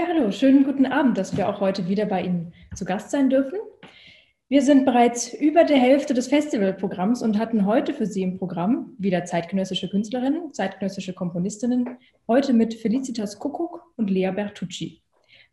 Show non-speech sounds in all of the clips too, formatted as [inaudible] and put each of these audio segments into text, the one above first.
Ja, hallo, schönen guten Abend, dass wir auch heute wieder bei Ihnen zu Gast sein dürfen. Wir sind bereits über der Hälfte des Festivalprogramms und hatten heute für Sie im Programm wieder zeitgenössische Künstlerinnen, zeitgenössische Komponistinnen, heute mit Felicitas Kuckuck und Lea Bertucci.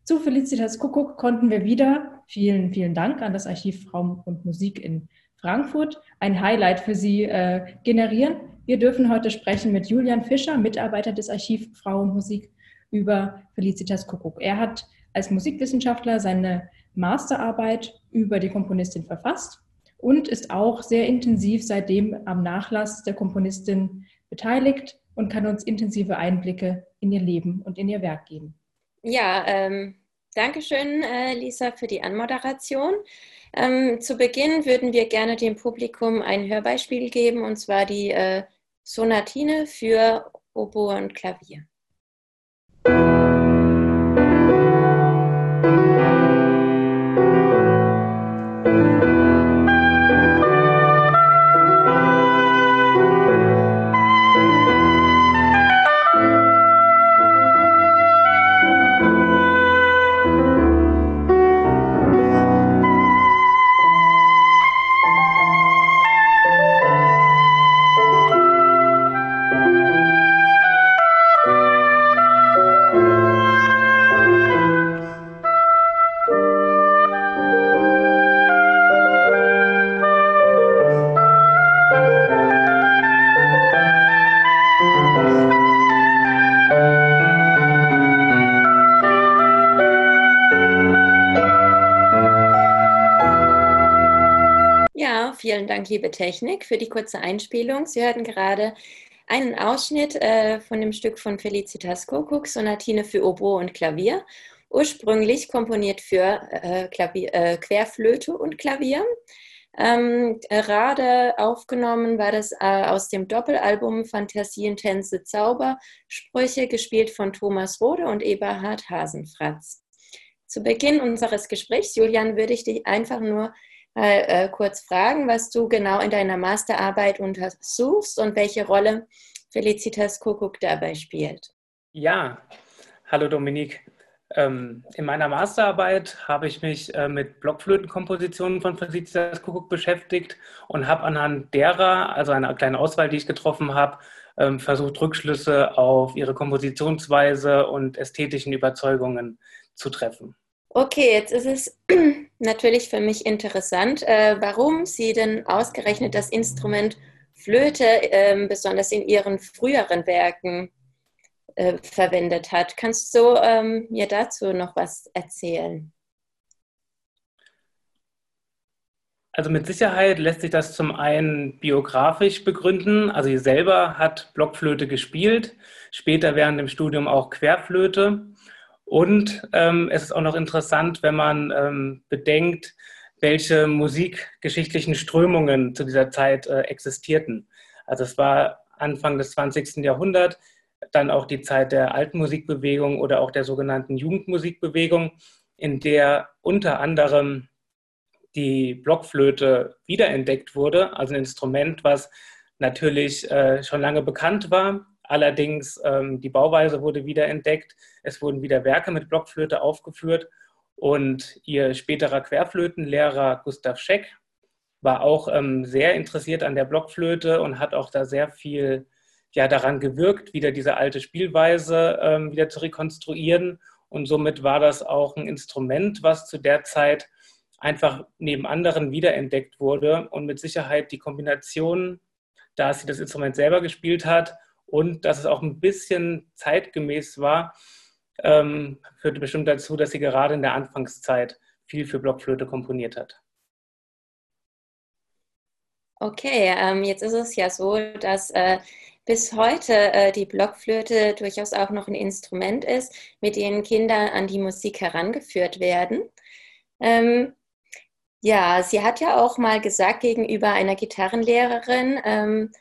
Zu Felicitas Kuckuck konnten wir wieder, vielen, vielen Dank an das Archiv Raum und Musik in Frankfurt, ein Highlight für Sie äh, generieren. Wir dürfen heute sprechen mit Julian Fischer, Mitarbeiter des Archiv Frau und Musik über Felicitas Kuckuck. Er hat als Musikwissenschaftler seine Masterarbeit über die Komponistin verfasst und ist auch sehr intensiv seitdem am Nachlass der Komponistin beteiligt und kann uns intensive Einblicke in ihr Leben und in ihr Werk geben. Ja, ähm, danke schön, äh, Lisa, für die Anmoderation. Ähm, zu Beginn würden wir gerne dem Publikum ein Hörbeispiel geben, und zwar die äh, Sonatine für Oboe und Klavier. Vielen Dank, liebe Technik, für die kurze Einspielung. Sie hörten gerade einen Ausschnitt äh, von dem Stück von Felicitas Kokuk, Sonatine für Oboe und Klavier, ursprünglich komponiert für äh, Klavier, äh, Querflöte und Klavier. Ähm, gerade aufgenommen war das äh, aus dem Doppelalbum Fantasien, Tänze, Zauber, Sprüche, gespielt von Thomas Rode und Eberhard Hasenfratz. Zu Beginn unseres Gesprächs, Julian, würde ich dich einfach nur mal äh, kurz fragen, was du genau in deiner Masterarbeit untersuchst und welche Rolle Felicitas Kuckuck dabei spielt. Ja, hallo Dominik. Ähm, in meiner Masterarbeit habe ich mich äh, mit Blockflötenkompositionen von Felicitas Kuckuck beschäftigt und habe anhand derer, also einer kleinen Auswahl, die ich getroffen habe, ähm, versucht, Rückschlüsse auf ihre Kompositionsweise und ästhetischen Überzeugungen zu treffen. Okay, jetzt ist es [clears throat] natürlich für mich interessant, äh, warum Sie denn ausgerechnet das Instrument Flöte äh, besonders in Ihren früheren Werken äh, verwendet hat. Kannst du ähm, mir dazu noch was erzählen? Also mit Sicherheit lässt sich das zum einen biografisch begründen. Also sie selber hat Blockflöte gespielt, später während dem Studium auch Querflöte. Und ähm, es ist auch noch interessant, wenn man ähm, bedenkt, welche musikgeschichtlichen Strömungen zu dieser Zeit äh, existierten. Also es war Anfang des 20. Jahrhunderts, dann auch die Zeit der Altmusikbewegung oder auch der sogenannten Jugendmusikbewegung, in der unter anderem die Blockflöte wiederentdeckt wurde, also ein Instrument, was natürlich äh, schon lange bekannt war, Allerdings ähm, die Bauweise wurde wiederentdeckt. Es wurden wieder Werke mit Blockflöte aufgeführt und ihr späterer Querflötenlehrer Gustav Scheck war auch ähm, sehr interessiert an der Blockflöte und hat auch da sehr viel ja, daran gewirkt, wieder diese alte Spielweise ähm, wieder zu rekonstruieren. Und somit war das auch ein Instrument, was zu der Zeit einfach neben anderen wiederentdeckt wurde und mit Sicherheit die Kombination, da sie das Instrument selber gespielt hat und dass es auch ein bisschen zeitgemäß war, ähm, führte bestimmt dazu, dass sie gerade in der Anfangszeit viel für Blockflöte komponiert hat. Okay, ähm, jetzt ist es ja so, dass äh, bis heute äh, die Blockflöte durchaus auch noch ein Instrument ist, mit dem Kinder an die Musik herangeführt werden. Ähm, ja, sie hat ja auch mal gesagt gegenüber einer Gitarrenlehrerin, ähm,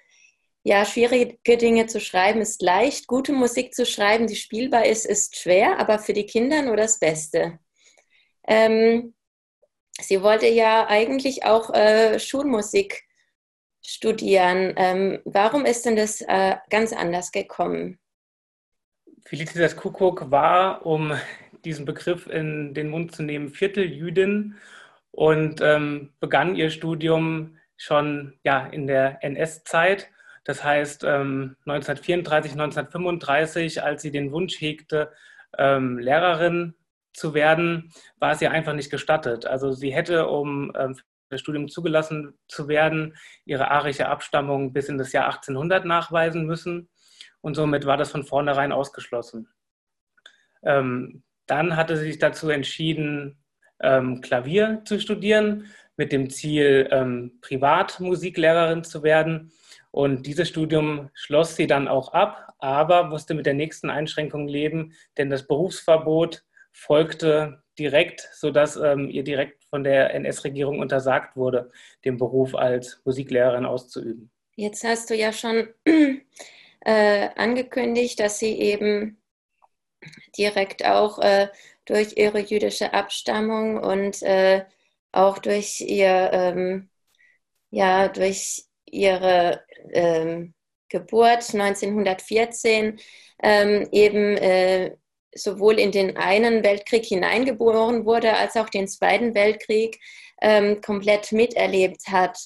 ja, schwierige Dinge zu schreiben ist leicht, gute Musik zu schreiben, die spielbar ist, ist schwer, aber für die Kinder nur das Beste. Ähm, sie wollte ja eigentlich auch äh, Schulmusik studieren. Ähm, warum ist denn das äh, ganz anders gekommen? Felicitas Kuckuck war, um diesen Begriff in den Mund zu nehmen, Vierteljüdin und ähm, begann ihr Studium schon ja, in der NS-Zeit. Das heißt, ähm, 1934, 1935, als sie den Wunsch hegte, ähm, Lehrerin zu werden, war es ihr einfach nicht gestattet. Also sie hätte, um ähm, für das Studium zugelassen zu werden, ihre arische Abstammung bis in das Jahr 1800 nachweisen müssen. Und somit war das von vornherein ausgeschlossen. Ähm, dann hatte sie sich dazu entschieden, ähm, Klavier zu studieren, mit dem Ziel, ähm, Privatmusiklehrerin zu werden. Und dieses Studium schloss sie dann auch ab, aber musste mit der nächsten Einschränkung leben, denn das Berufsverbot folgte direkt, sodass ähm, ihr direkt von der NS-Regierung untersagt wurde, den Beruf als Musiklehrerin auszuüben. Jetzt hast du ja schon [clears throat] äh, angekündigt, dass sie eben direkt auch äh, durch ihre jüdische Abstammung und äh, auch durch ihr, ähm, ja, durch ihre ähm, Geburt 1914 ähm, eben äh, sowohl in den einen Weltkrieg hineingeboren wurde, als auch den Zweiten Weltkrieg ähm, komplett miterlebt hat.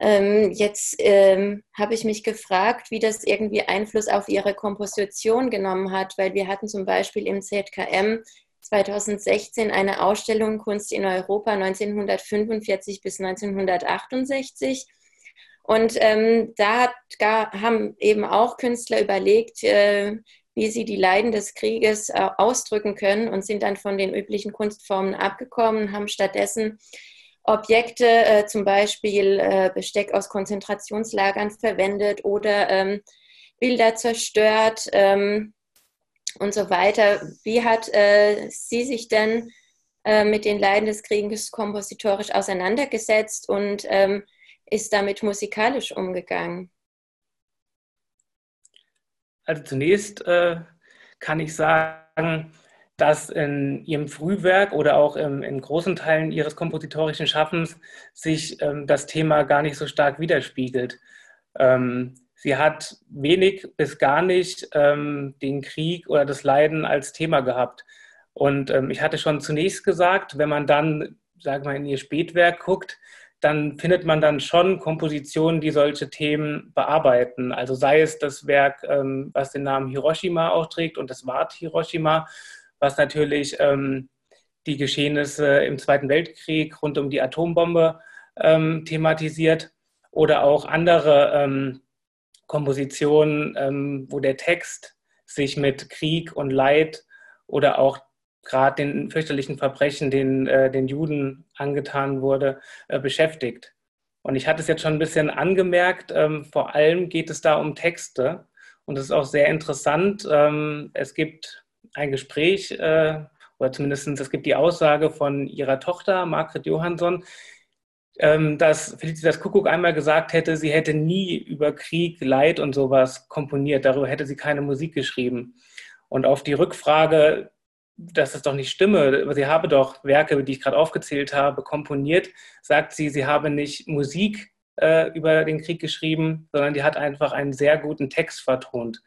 Ähm, jetzt ähm, habe ich mich gefragt, wie das irgendwie Einfluss auf ihre Komposition genommen hat, weil wir hatten zum Beispiel im ZKM 2016 eine Ausstellung Kunst in Europa 1945 bis 1968. Und ähm, da hat, gar, haben eben auch Künstler überlegt, äh, wie sie die Leiden des Krieges äh, ausdrücken können und sind dann von den üblichen Kunstformen abgekommen, haben stattdessen Objekte, äh, zum Beispiel äh, Besteck aus Konzentrationslagern verwendet oder ähm, Bilder zerstört ähm, und so weiter. Wie hat äh, sie sich denn äh, mit den Leiden des Krieges kompositorisch auseinandergesetzt und ähm, ist damit musikalisch umgegangen? Also zunächst äh, kann ich sagen, dass in ihrem Frühwerk oder auch im, in großen Teilen ihres kompositorischen Schaffens sich ähm, das Thema gar nicht so stark widerspiegelt. Ähm, sie hat wenig bis gar nicht ähm, den Krieg oder das Leiden als Thema gehabt. Und ähm, ich hatte schon zunächst gesagt, wenn man dann, sagen mal, in ihr Spätwerk guckt, dann findet man dann schon Kompositionen, die solche Themen bearbeiten. Also sei es das Werk, ähm, was den Namen Hiroshima auch trägt und das Wort Hiroshima, was natürlich ähm, die Geschehnisse im Zweiten Weltkrieg rund um die Atombombe ähm, thematisiert oder auch andere ähm, Kompositionen, ähm, wo der Text sich mit Krieg und Leid oder auch gerade den fürchterlichen Verbrechen, den äh, den Juden angetan wurde, äh, beschäftigt. Und ich hatte es jetzt schon ein bisschen angemerkt, ähm, vor allem geht es da um Texte. Und es ist auch sehr interessant. Ähm, es gibt ein Gespräch, äh, oder zumindest es gibt die Aussage von ihrer Tochter, Margret Johansson, ähm, dass Felicitas Kuckuck einmal gesagt hätte, sie hätte nie über Krieg, Leid und sowas komponiert. Darüber hätte sie keine Musik geschrieben. Und auf die Rückfrage, dass es doch nicht stimme, sie habe doch Werke, die ich gerade aufgezählt habe, komponiert, sagt sie, sie habe nicht Musik äh, über den Krieg geschrieben, sondern die hat einfach einen sehr guten Text vertont.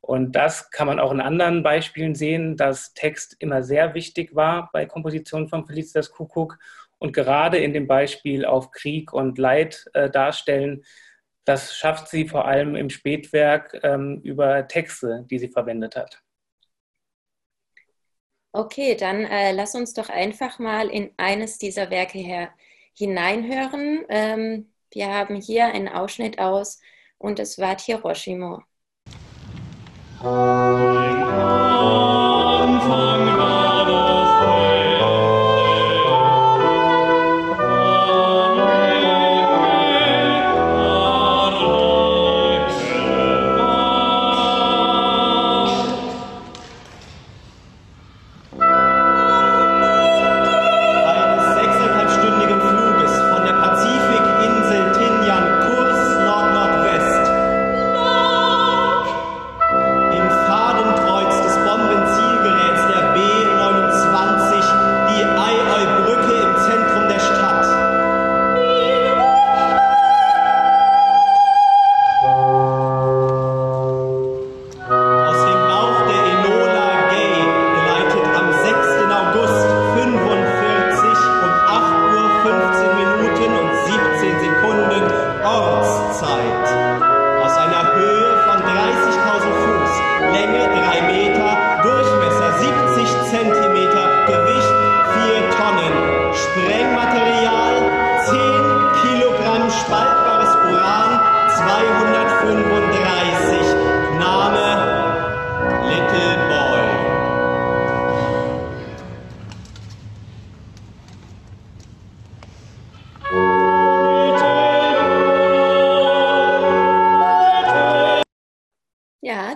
Und das kann man auch in anderen Beispielen sehen, dass Text immer sehr wichtig war bei Kompositionen von Felicitas Kuckuck und gerade in dem Beispiel auf Krieg und Leid äh, darstellen, das schafft sie vor allem im Spätwerk ähm, über Texte, die sie verwendet hat. Okay, dann äh, lass uns doch einfach mal in eines dieser Werke her hineinhören. Ähm, wir haben hier einen Ausschnitt aus und es war Hiroshima. Anfang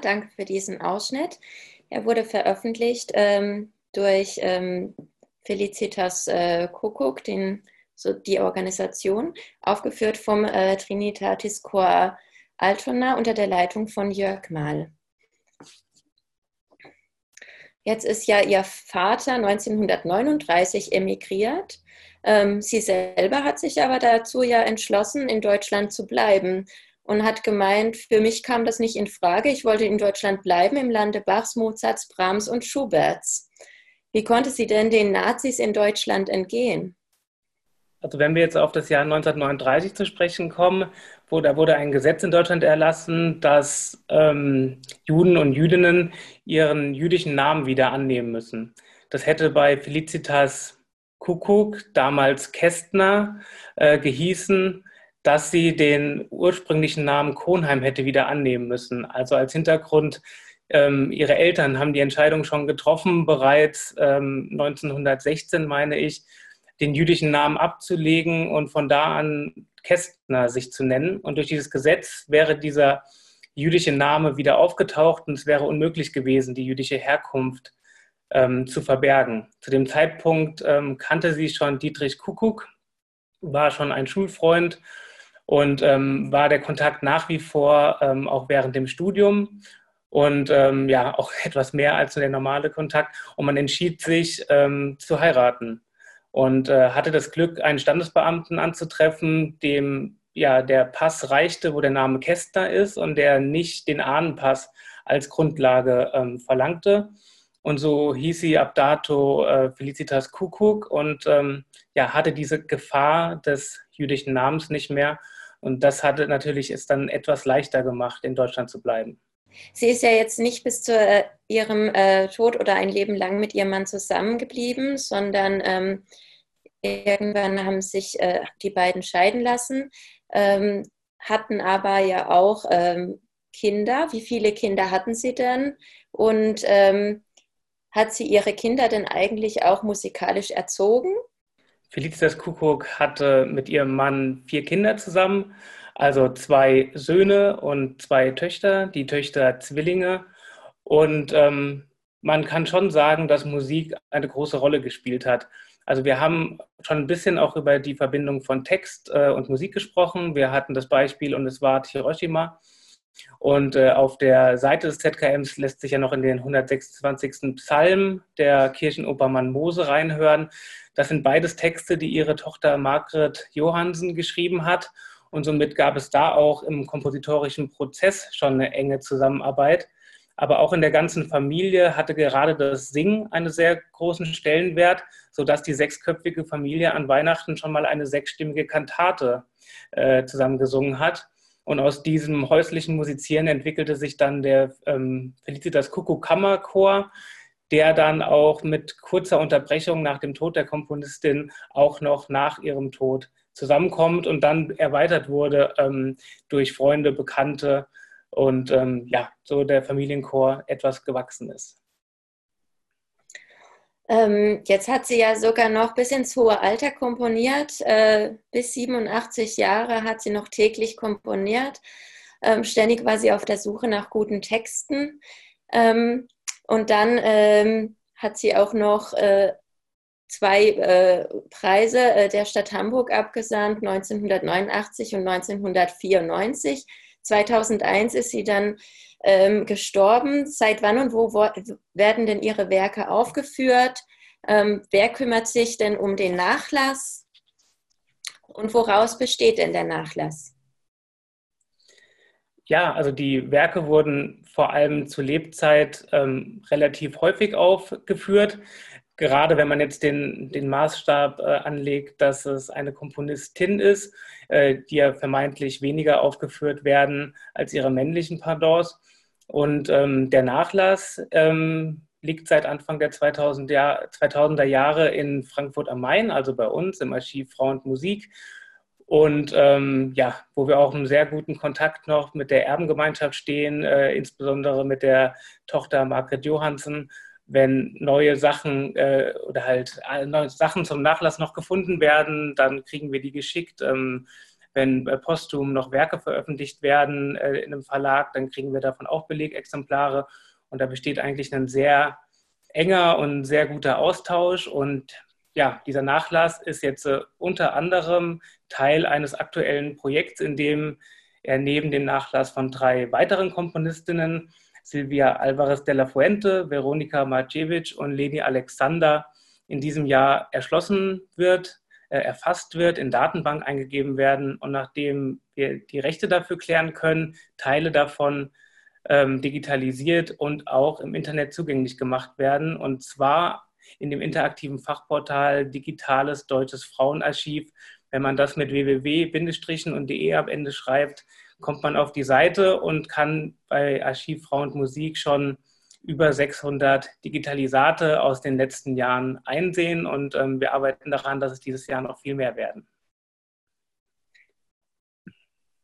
danke für diesen Ausschnitt. Er wurde veröffentlicht ähm, durch ähm, Felicitas äh, Kuckuck, den, so die Organisation, aufgeführt vom äh, Trinitatis Chor Altona unter der Leitung von Jörg Mahl. Jetzt ist ja ihr Vater 1939 emigriert. Ähm, sie selber hat sich aber dazu ja entschlossen, in Deutschland zu bleiben und hat gemeint, für mich kam das nicht in Frage. Ich wollte in Deutschland bleiben, im Lande Bachs, Mozarts, Brahms und Schuberts. Wie konnte sie denn den Nazis in Deutschland entgehen? Also wenn wir jetzt auf das Jahr 1939 zu sprechen kommen, wo da wurde ein Gesetz in Deutschland erlassen, dass ähm, Juden und Jüdinnen ihren jüdischen Namen wieder annehmen müssen. Das hätte bei Felicitas Kuckuck, damals Kästner, äh, gehießen, dass sie den ursprünglichen Namen Kronheim hätte wieder annehmen müssen. Also als Hintergrund, ähm, ihre Eltern haben die Entscheidung schon getroffen, bereits ähm, 1916, meine ich, den jüdischen Namen abzulegen und von da an Kästner sich zu nennen. Und durch dieses Gesetz wäre dieser jüdische Name wieder aufgetaucht und es wäre unmöglich gewesen, die jüdische Herkunft ähm, zu verbergen. Zu dem Zeitpunkt ähm, kannte sie schon Dietrich Kuckuck, war schon ein Schulfreund und ähm, war der Kontakt nach wie vor ähm, auch während dem Studium und ähm, ja, auch [laughs] etwas mehr als der normale Kontakt. Und man entschied sich ähm, zu heiraten und äh, hatte das Glück, einen Standesbeamten anzutreffen, dem ja der Pass reichte, wo der Name Kästner ist und der nicht den Ahnenpass als Grundlage ähm, verlangte. Und so hieß sie ab dato äh, Felicitas Kuckuck und ähm, ja, hatte diese Gefahr des jüdischen Namens nicht mehr. Und das hatte natürlich es dann etwas leichter gemacht, in Deutschland zu bleiben. Sie ist ja jetzt nicht bis zu äh, ihrem äh, Tod oder ein Leben lang mit ihrem Mann zusammengeblieben, sondern ähm, irgendwann haben sich äh, die beiden scheiden lassen, ähm, hatten aber ja auch ähm, Kinder. Wie viele Kinder hatten sie denn? Und ähm, hat sie ihre Kinder denn eigentlich auch musikalisch erzogen? Felicitas Kuckuck hatte mit ihrem Mann vier Kinder zusammen, also zwei Söhne und zwei Töchter, die Töchter Zwillinge. Und ähm, man kann schon sagen, dass Musik eine große Rolle gespielt hat. Also wir haben schon ein bisschen auch über die Verbindung von Text äh, und Musik gesprochen. Wir hatten das Beispiel und es war Hiroshima. Und äh, auf der Seite des ZKMs lässt sich ja noch in den 126. Psalm der Kirchenoper Mose reinhören. Das sind beides Texte, die ihre Tochter Margret Johansen geschrieben hat. Und somit gab es da auch im kompositorischen Prozess schon eine enge Zusammenarbeit. Aber auch in der ganzen Familie hatte gerade das Singen einen sehr großen Stellenwert, sodass die sechsköpfige Familie an Weihnachten schon mal eine sechsstimmige Kantate äh, zusammengesungen hat. Und aus diesem häuslichen Musizieren entwickelte sich dann der ähm, Felicitas Kuckuck Kammerchor, der dann auch mit kurzer Unterbrechung nach dem Tod der Komponistin auch noch nach ihrem Tod zusammenkommt und dann erweitert wurde ähm, durch Freunde, Bekannte und ähm, ja, so der Familienchor etwas gewachsen ist. Ähm, jetzt hat sie ja sogar noch bis ins hohe Alter komponiert. Äh, bis 87 Jahre hat sie noch täglich komponiert. Ähm, ständig war sie auf der Suche nach guten Texten. Ähm, und dann ähm, hat sie auch noch äh, zwei äh, Preise äh, der Stadt Hamburg abgesandt, 1989 und 1994. 2001 ist sie dann ähm, gestorben. Seit wann und wo, werden denn Ihre Werke aufgeführt? Ähm, wer kümmert sich denn um den Nachlass? Und woraus besteht denn der Nachlass? Ja, also die Werke wurden vor allem zur Lebzeit ähm, relativ häufig aufgeführt gerade wenn man jetzt den, den Maßstab äh, anlegt, dass es eine Komponistin ist, äh, die ja vermeintlich weniger aufgeführt werden als ihre männlichen Pardons. Und ähm, der Nachlass ähm, liegt seit Anfang der 2000 Jahr, 2000er Jahre in Frankfurt am Main, also bei uns im Archiv Frau und Musik. Und ähm, ja, wo wir auch einen sehr guten Kontakt noch mit der Erbengemeinschaft stehen, äh, insbesondere mit der Tochter Margret Johansen wenn neue Sachen äh, oder halt neue Sachen zum Nachlass noch gefunden werden, dann kriegen wir die geschickt. Ähm, wenn äh, posthum noch Werke veröffentlicht werden äh, in einem Verlag, dann kriegen wir davon auch Belegexemplare. Und da besteht eigentlich ein sehr enger und sehr guter Austausch. Und ja, dieser Nachlass ist jetzt äh, unter anderem Teil eines aktuellen Projekts, in dem er neben dem Nachlass von drei weiteren Komponistinnen, Silvia Alvarez de la Fuente, Veronika Marcevic und Leni Alexander, in diesem Jahr erschlossen wird, äh, erfasst wird, in Datenbank eingegeben werden und nachdem wir die Rechte dafür klären können, Teile davon ähm, digitalisiert und auch im Internet zugänglich gemacht werden. Und zwar in dem interaktiven Fachportal Digitales Deutsches Frauenarchiv. Wenn man das mit www- und de am Ende schreibt, kommt man auf die Seite und kann bei Archiv Frau und Musik schon über 600 Digitalisate aus den letzten Jahren einsehen und ähm, wir arbeiten daran, dass es dieses Jahr noch viel mehr werden.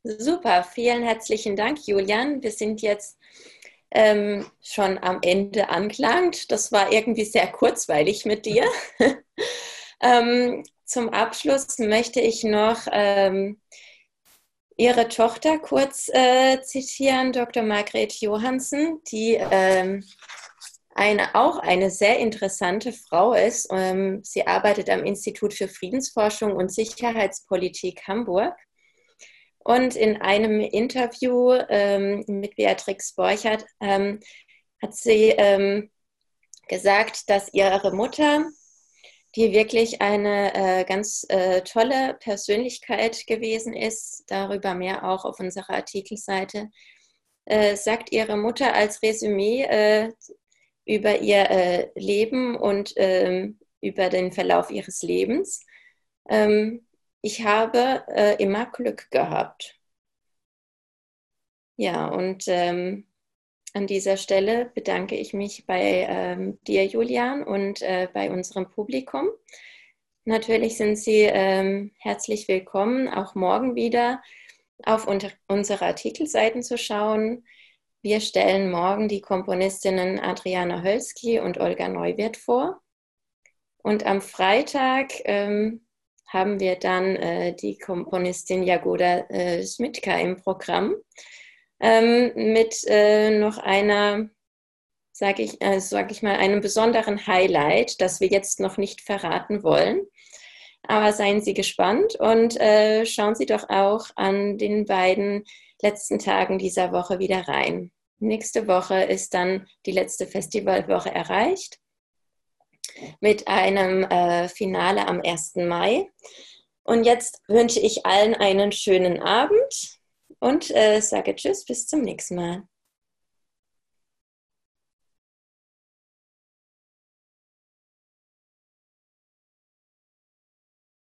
Super, vielen herzlichen Dank, Julian. Wir sind jetzt ähm, schon am Ende angelangt. Das war irgendwie sehr kurzweilig mit dir. [laughs] ähm, zum Abschluss möchte ich noch ähm, Ihre Tochter kurz äh, zitieren, Dr. Margret Johansen, die ähm, eine, auch eine sehr interessante Frau ist. Ähm, sie arbeitet am Institut für Friedensforschung und Sicherheitspolitik Hamburg und in einem Interview ähm, mit Beatrix Borchert ähm, hat sie ähm, gesagt, dass ihre Mutter, die wirklich eine äh, ganz äh, tolle Persönlichkeit gewesen ist, darüber mehr auch auf unserer Artikelseite, äh, sagt ihre Mutter als Resümee äh, über ihr äh, Leben und ähm, über den Verlauf ihres Lebens. Ähm, ich habe äh, immer Glück gehabt. Ja, und ähm, an dieser Stelle bedanke ich mich bei ähm, dir, Julian, und äh, bei unserem Publikum. Natürlich sind Sie ähm, herzlich willkommen, auch morgen wieder auf unsere Artikelseiten zu schauen. Wir stellen morgen die Komponistinnen Adriana Hölzki und Olga Neuwirth vor. Und am Freitag ähm, haben wir dann äh, die Komponistin Jagoda äh, Smitka im Programm ähm, mit äh, noch einer, sage ich, äh, sag ich mal, einem besonderen Highlight, das wir jetzt noch nicht verraten wollen. Aber seien Sie gespannt und äh, schauen Sie doch auch an den beiden letzten Tagen dieser Woche wieder rein. Nächste Woche ist dann die letzte Festivalwoche erreicht mit einem äh, Finale am 1. Mai. Und jetzt wünsche ich allen einen schönen Abend und äh, sage Tschüss, bis zum nächsten Mal.